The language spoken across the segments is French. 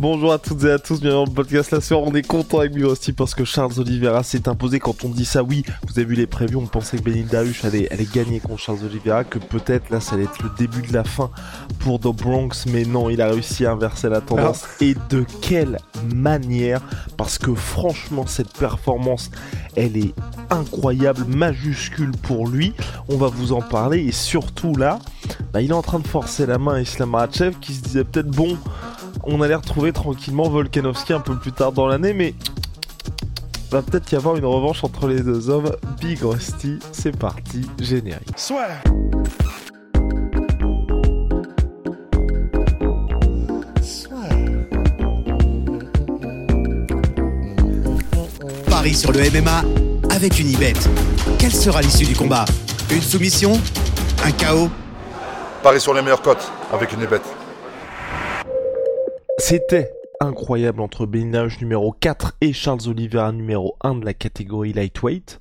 Bonjour à toutes et à tous, bienvenue dans le podcast La Soirée. On est content avec Rusty parce que Charles Oliveira s'est imposé. Quand on dit ça, oui, vous avez vu les prévus, on pensait que Benil Dariush allait, allait gagner contre Charles Oliveira, que peut-être là ça allait être le début de la fin pour The Bronx, mais non, il a réussi à inverser la tendance. Et de quelle manière? Parce que franchement, cette performance, elle est incroyable, majuscule pour lui. On va vous en parler et surtout là, bah, il est en train de forcer la main à Islam Makhachev qui se disait peut-être bon on allait retrouver tranquillement Volkanovski un peu plus tard dans l'année, mais va peut-être y avoir une revanche entre les deux hommes. Big Rusty, c'est parti, générique. Soit. Paris sur le MMA avec une ibet. Quelle sera l'issue du combat? Une soumission? Un chaos? Paris sur les meilleures cotes avec une ibet. C'était incroyable entre Benilage numéro 4 et Charles Oliveira numéro 1 de la catégorie lightweight.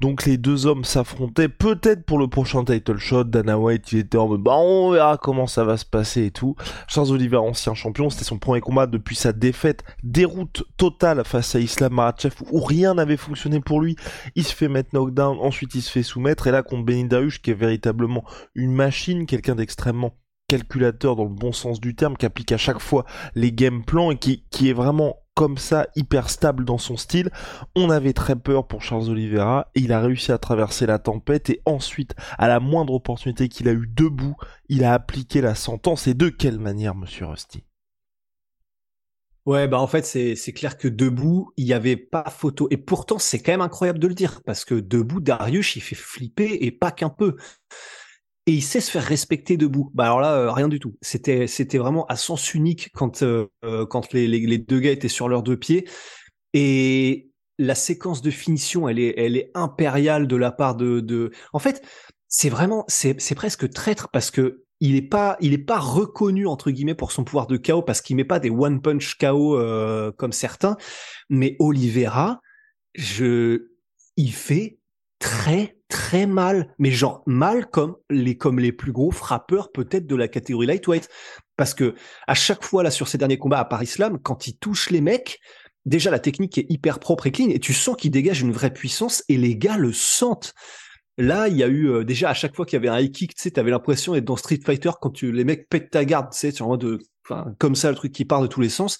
Donc les deux hommes s'affrontaient peut-être pour le prochain title shot. Dana White, il était en mode bah on verra comment ça va se passer et tout. Charles Oliveira, ancien champion, c'était son premier combat depuis sa défaite, déroute totale face à Islam Makhachev où rien n'avait fonctionné pour lui. Il se fait mettre knockdown, ensuite il se fait soumettre et là contre Benin qui est véritablement une machine, quelqu'un d'extrêmement calculateur dans le bon sens du terme, qui applique à chaque fois les game plans et qui, est vraiment comme ça, hyper stable dans son style. On avait très peur pour Charles Oliveira et il a réussi à traverser la tempête et ensuite, à la moindre opportunité qu'il a eu debout, il a appliqué la sentence. Et de quelle manière, monsieur Rusty? Ouais, bah en fait, c'est clair que debout, il n'y avait pas photo. Et pourtant, c'est quand même incroyable de le dire, parce que debout, Darius, il fait flipper et pas qu'un peu et il sait se faire respecter debout. Bah alors là, euh, rien du tout. C'était c'était vraiment à sens unique quand euh, euh, quand les, les, deux gars étaient sur leurs deux pieds. Et la séquence de finition, elle est elle est impériale de la part de de. En fait, c'est vraiment c'est c'est presque traître parce que il est pas il est pas reconnu entre guillemets pour son pouvoir de KO parce qu'il met pas des one punch KO comme certains. Mais Oliveira, je il fait très très mal, mais genre mal comme les comme les plus gros frappeurs peut-être de la catégorie lightweight, parce que à chaque fois là sur ces derniers combats à Paris Slam, quand il touche les mecs, déjà la technique est hyper propre et clean, et tu sens qu'il dégage une vraie puissance, et les gars le sentent. Là, il y a eu euh, déjà à chaque fois qu'il y avait un high kick, tu sais, t'avais l'impression d'être dans Street Fighter quand tu les mecs pètent ta garde, tu sais, de, enfin, comme ça le truc qui part de tous les sens.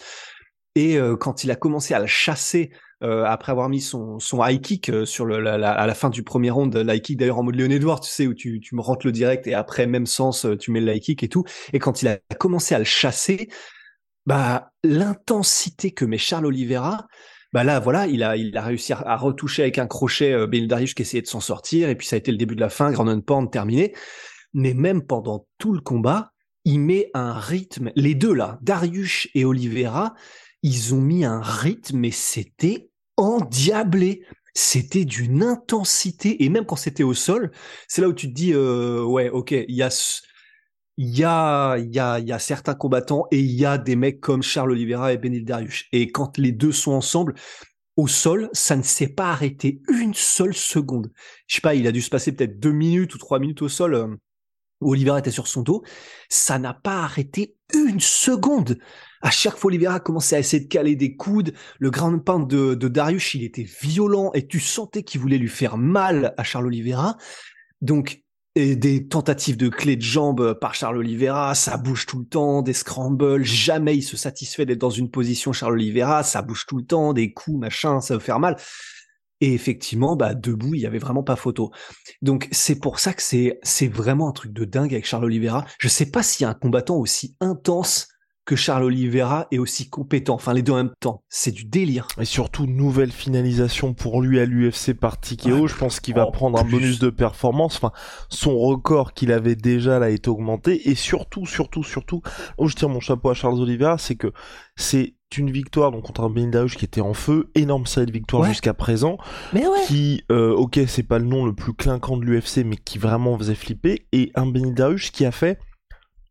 Et euh, quand il a commencé à le chasser euh, après avoir mis son, high kick euh, sur le, la, à la fin du premier round, l'high kick d'ailleurs en mode Léon Edouard, tu sais, où tu, me rentres le direct et après, même sens, tu mets le high kick et tout. Et quand il a commencé à le chasser, bah, l'intensité que met Charles Oliveira, bah là, voilà, il a, il a réussi à, retoucher avec un crochet euh, Benil qui essayait de s'en sortir, et puis ça a été le début de la fin, Grand Pound terminé. Mais même pendant tout le combat, il met un rythme. Les deux là, Dariush et Oliveira, ils ont mis un rythme et c'était endiablé. C'était d'une intensité et même quand c'était au sol, c'est là où tu te dis euh, ouais ok il y a y a y a certains combattants et il y a des mecs comme Charles Oliveira et Benil Dariush et quand les deux sont ensemble au sol, ça ne s'est pas arrêté une seule seconde. Je sais pas, il a dû se passer peut-être deux minutes ou trois minutes au sol euh, où Oliveira était sur son dos. Ça n'a pas arrêté une seconde. À chaque fois, Oliveira commençait à essayer de caler des coudes. Le grand pound de, de Darius, il était violent et tu sentais qu'il voulait lui faire mal à Charles Oliveira. Donc, des tentatives de clés de jambes par Charles Oliveira, ça bouge tout le temps, des scrambles, jamais il se satisfait d'être dans une position Charles Oliveira, ça bouge tout le temps, des coups, machin, ça veut faire mal. Et effectivement, bah, debout, il y avait vraiment pas photo. Donc, c'est pour ça que c'est, c'est vraiment un truc de dingue avec Charles Oliveira. Je sais pas s'il y a un combattant aussi intense que Charles Oliveira est aussi compétent. Enfin, les deux en même temps. C'est du délire. Et surtout, nouvelle finalisation pour lui à l'UFC par TKO. je pense qu'il va prendre un bonus de performance. Enfin, son record qu'il avait déjà là est augmenté. Et surtout, surtout, surtout, où je tire mon chapeau à Charles Oliveira, c'est que c'est une victoire donc contre un Benny qui était en feu, énorme série de victoires jusqu'à présent, mais ouais. qui, euh, ok, c'est pas le nom le plus clinquant de l'UFC, mais qui vraiment faisait flipper, et un Benny qui a fait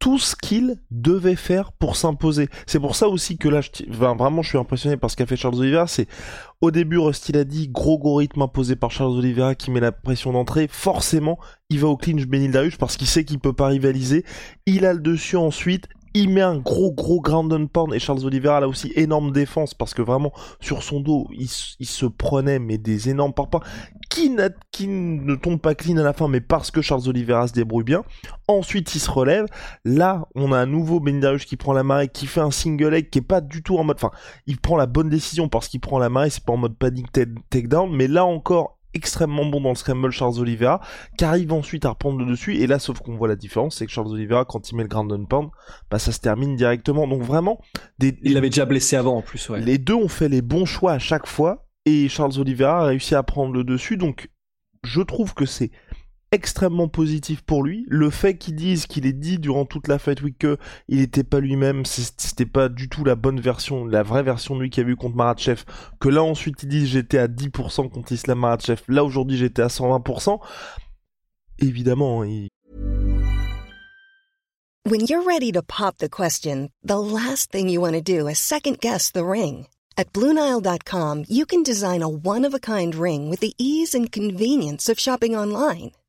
tout ce qu'il devait faire pour s'imposer. C'est pour ça aussi que là, vraiment, je suis impressionné par ce qu'a fait Charles Oliveira. C'est au début, Rusty l'a dit, gros gros rythme imposé par Charles Oliveira qui met la pression d'entrée. Forcément, il va au clinch Benil parce qu'il sait qu'il peut pas rivaliser. Il a le dessus ensuite il met un gros gros ground and pound et Charles Oliveira là aussi énorme défense parce que vraiment sur son dos il, se prenait mais des énormes parpaings. Qui, qui ne tombe pas clean à la fin mais parce que Charles Oliveira se débrouille bien. Ensuite il se relève. Là on a un nouveau Bendarius qui prend la marée qui fait un single leg qui est pas du tout en mode enfin il prend la bonne décision parce qu'il prend la marée c'est pas en mode panic takedown mais là encore extrêmement bon dans le scramble Charles Oliveira, qui arrive ensuite à reprendre le dessus, et là, sauf qu'on voit la différence, c'est que Charles Oliveira, quand il met le ground and pound, bah, ça se termine directement. Donc vraiment, il l'avait déjà blessé avant en plus, ouais. Les deux ont fait les bons choix à chaque fois, et Charles Oliveira a réussi à prendre le dessus, donc je trouve que c'est extrêmement positif pour lui. Le fait qu'ils disent qu'il ait dit durant toute la Fight Week que il n'était pas lui-même, c'était pas du tout la bonne version, la vraie version de lui qu'il a vu contre Maratchev, que là ensuite ils disent j'étais à 10% contre Islam Maratchev, là aujourd'hui j'étais à 120%, évidemment, il... When you're ready to pop the question, the last thing you want to do is second guess the ring. At BlueNile.com, you can design a one-of-a-kind ring with the ease and convenience of shopping online.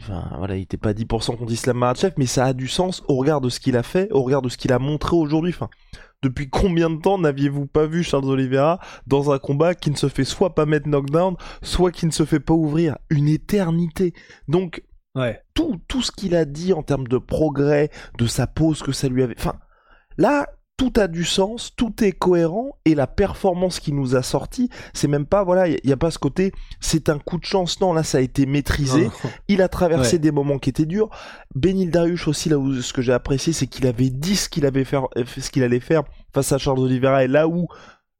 Enfin, voilà, il était pas 10% contre Islam Makhachev, mais ça a du sens au regard de ce qu'il a fait, au regard de ce qu'il a montré aujourd'hui. Enfin, Depuis combien de temps n'aviez-vous pas vu Charles Oliveira dans un combat qui ne se fait soit pas mettre knockdown, soit qui ne se fait pas ouvrir? Une éternité. Donc, ouais. tout, tout ce qu'il a dit en termes de progrès, de sa pose que ça lui avait... Enfin, là, tout a du sens, tout est cohérent et la performance qui nous a sorti, c'est même pas voilà, il y, a pas ce côté c'est un coup de chance. Non, là ça a été maîtrisé, il a traversé des moments qui étaient durs. Benil Darius aussi là où ce que j'ai apprécié c'est qu'il avait dit ce qu'il avait faire ce qu'il allait faire face à Charles Oliveira et là où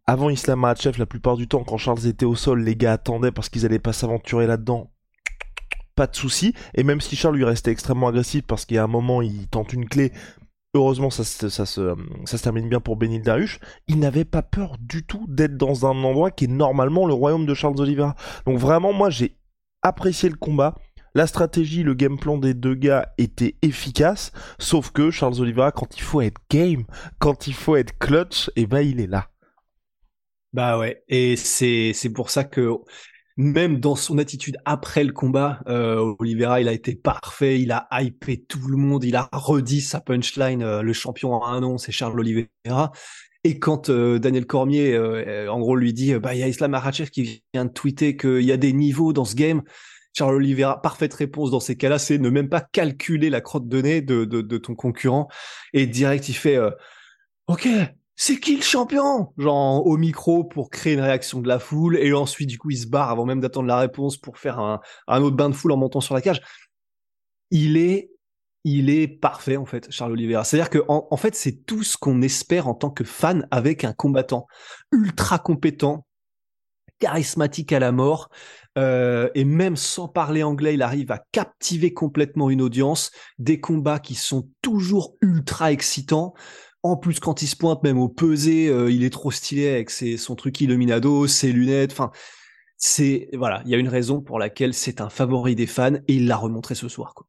avant Islam Makhachev la plupart du temps quand Charles était au sol, les gars attendaient parce qu'ils allaient pas s'aventurer là-dedans. Pas de souci. Et même si Charles lui restait extrêmement agressif parce qu'il y a un moment il tente une clé, heureusement ça, se, termine bien pour Benil Darius, il n'avait pas peur du tout d'être dans un endroit qui est normalement le royaume de Charles Oliveira. Donc vraiment, moi j'ai apprécié le combat. La stratégie, le game plan des deux gars était efficace, sauf que Charles Oliveira, quand il faut être game, quand il faut être clutch, et eh ben il est là. Bah ouais, et c'est pour ça que même dans son attitude après le combat, euh, Oliveira, il a été parfait, il a hypé tout le monde, il a redit sa punchline, euh, le champion a un nom, c'est Charles Oliveira. Et quand euh, Daniel Cormier, euh, en gros, lui dit, bah il y a Islam Makhachev qui vient de tweeter qu'il y a des niveaux dans ce game. Charles Oliveira, parfaite réponse dans ces cas-là, c'est ne même pas calculer la crotte de nez de, de, de ton concurrent. Et direct, il fait, ok, c'est qui le champion? Genre au micro pour créer une réaction de la foule et ensuite du coup il se barre avant même d'attendre la réponse pour faire un, autre bain de foule en montant sur la cage. Il est il est parfait en fait, Charles Oliveira. C'est-à-dire que en, fait c'est tout ce qu'on espère en tant que fan avec un combattant ultra compétent, charismatique à la mort, euh, et même sans parler anglais, il arrive à captiver complètement une audience, des combats qui sont toujours ultra excitants. En plus, quand il se pointe même au pesé, euh, il est trop stylé avec ses, son truc Illuminado, ses lunettes. Enfin, c'est voilà, il y a une raison pour laquelle c'est un favori des fans et il l'a remontré ce soir. Quoi.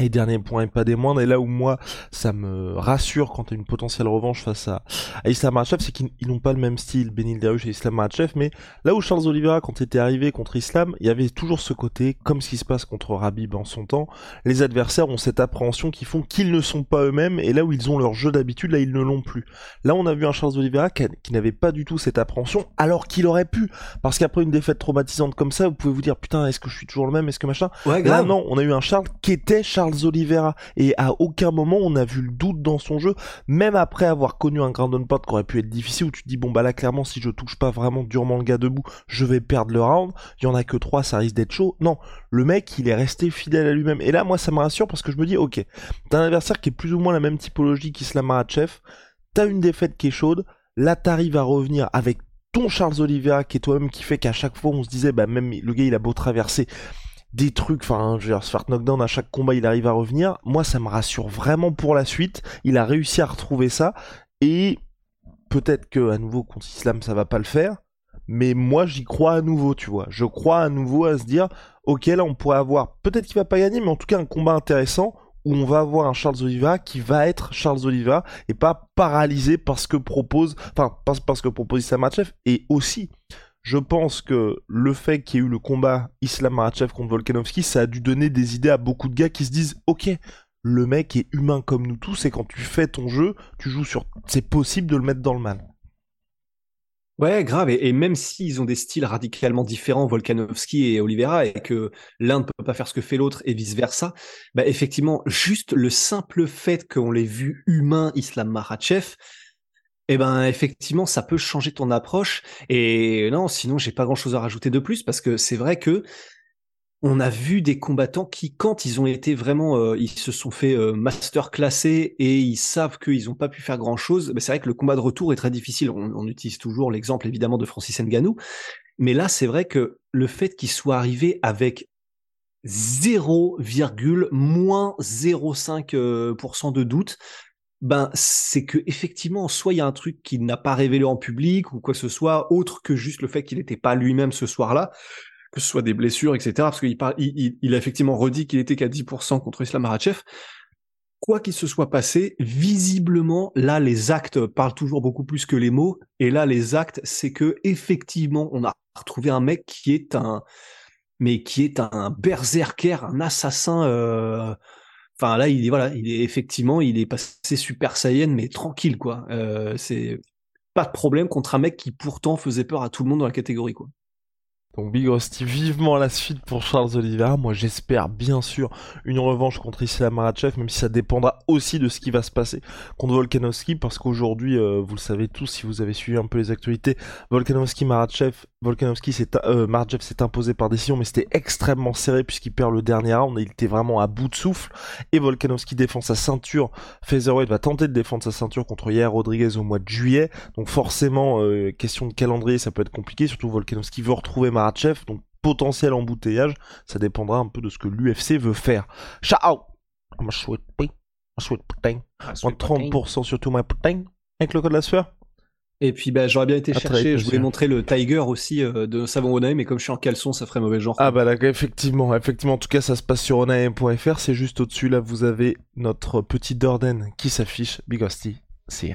Et dernier point et pas des moindres, et là où moi ça me rassure quand t'as une potentielle revanche face à, à Islam Makhachev, c'est qu'ils n'ont pas le même style, Benil Dariush et Islam Makhachev, mais là où Charles Oliveira quand il était arrivé contre Islam, il y avait toujours ce côté, comme ce qui se passe contre Rabib en son temps, les adversaires ont cette appréhension qui font qu'ils ne sont pas eux-mêmes, et là où ils ont leur jeu d'habitude, là ils ne l'ont plus. Là on a vu un Charles Oliveira qui, qui n'avait pas du tout cette appréhension, alors qu'il aurait pu, parce qu'après une défaite traumatisante comme ça, vous pouvez vous dire putain est-ce que je suis toujours le même, est-ce que machin? Ouais, Là non, on a eu un Charles qui était Charles Oliveira et à aucun moment on a vu le doute dans son jeu, même après avoir connu un Ground Pot qui aurait pu être difficile où tu dis bon bah là clairement si je touche pas vraiment durement le gars debout, je vais perdre le round. Il y en a que trois, ça risque d'être chaud. Non, le mec il est resté fidèle à lui-même et là moi ça me rassure parce que je me dis ok, t'as un adversaire qui est plus ou moins la même typologie qu'Islam Makhachev, t'as une défaite qui est chaude, là t'arrives à revenir avec ton Charles Oliveira qui est toi-même qui fait qu'à chaque fois on se disait bah même le gars il a beau traverser des trucs, enfin, je veux dire, se faire knockdown à chaque combat, il arrive à revenir. Moi, ça me rassure vraiment pour la suite. Il a réussi à retrouver ça. Et peut-être que, à nouveau, contre Islam, ça va pas le faire. Mais moi, j'y crois à nouveau, tu vois. Je crois à nouveau à se dire, ok, là, on pourrait avoir, peut-être qu'il va pas gagner, mais en tout cas, un combat intéressant où on va avoir un Charles Oliva qui va être Charles Oliva et pas paralysé parce que propose, enfin, parce, parce que propose Islam Makhachev. Et aussi, je pense que le fait qu'il y ait eu le combat Islam Makhachev contre Volkanovski, ça a dû donner des idées à beaucoup de gars qui se disent ok, le mec est humain comme nous tous et quand tu fais ton jeu, tu joues sur, c'est possible de le mettre dans le mal. Ouais, grave. Et, et même s'ils ont des styles radicalement différents, Volkanovski et Oliveira, et que l'un ne peut pas faire ce que fait l'autre et vice versa, bah effectivement, juste le simple fait qu'on l'ait vu humain, Islam Makhachev, eh ben effectivement, ça peut changer ton approche. Et non, sinon, j'ai pas grand chose à rajouter de plus parce que c'est vrai que on a vu des combattants qui, quand ils ont été vraiment, euh, ils se sont fait euh, master classés et ils savent qu'ils n'ont pas pu faire grand chose. c'est vrai que le combat de retour est très difficile. On, utilise toujours l'exemple évidemment de Francis Ngannou, mais là c'est vrai que le fait qu'il soit arrivé avec 0, moins 0,5% euh, de doute, ben c'est que effectivement soit il y a un truc qu'il n'a pas révélé en public ou quoi que ce soit autre que juste le fait qu'il n'était pas lui-même ce soir-là que ce soit des blessures, etc. Parce qu'il parle, il, a effectivement redit qu'il était qu'à 10% contre Islam Makhachev. Quoi qu'il se soit passé, visiblement, là, les actes parlent toujours beaucoup plus que les mots. Et là, les actes, c'est que effectivement, on a retrouvé un mec qui est un, mais qui est un berserker, un assassin. Euh... Enfin là, il est voilà, il est effectivement, il est passé Super Saiyan, mais tranquille quoi. Euh, c'est pas de problème contre un mec qui pourtant faisait peur à tout le monde dans la catégorie quoi. Donc Big Rusty, vivement la suite pour Charles Oliveira. Moi j'espère bien sûr une revanche contre Islam Makhachev, même si ça dépendra aussi de ce qui va se passer contre Volkanovski, parce qu'aujourd'hui, euh, vous le savez tous, si vous avez suivi un peu les actualités, Volkanovski, Makhachev, Volkanovski s'est, euh, s'est imposé par décision, mais c'était extrêmement serré puisqu'il perd le dernier round et il était vraiment à bout de souffle. Et Volkanovski défend sa ceinture. Featherweight va tenter de défendre sa ceinture contre Yair Rodriguez au mois de juillet. Donc forcément, euh, question de calendrier, ça peut être compliqué, surtout Volkanovski veut retrouver Makhachev, donc potentiel embouteillage, ça dépendra un peu de ce que l'UFC veut faire. Ciao sweet pea, a sweet putain. Moins 30% sur tout my putain, avec le code de la sphère. Et puis bah, j'aurais bien été Ah, chercher, je voulais montrer le Tiger aussi euh, de Savon Onae, mais comme je suis en caleçon, ça ferait mauvais genre. Ah bah là, effectivement, effectivement, en tout cas ça se passe sur onaim.fr, c'est juste au-dessus, là vous avez notre petit Dorden qui s'affiche, Big Hostie, see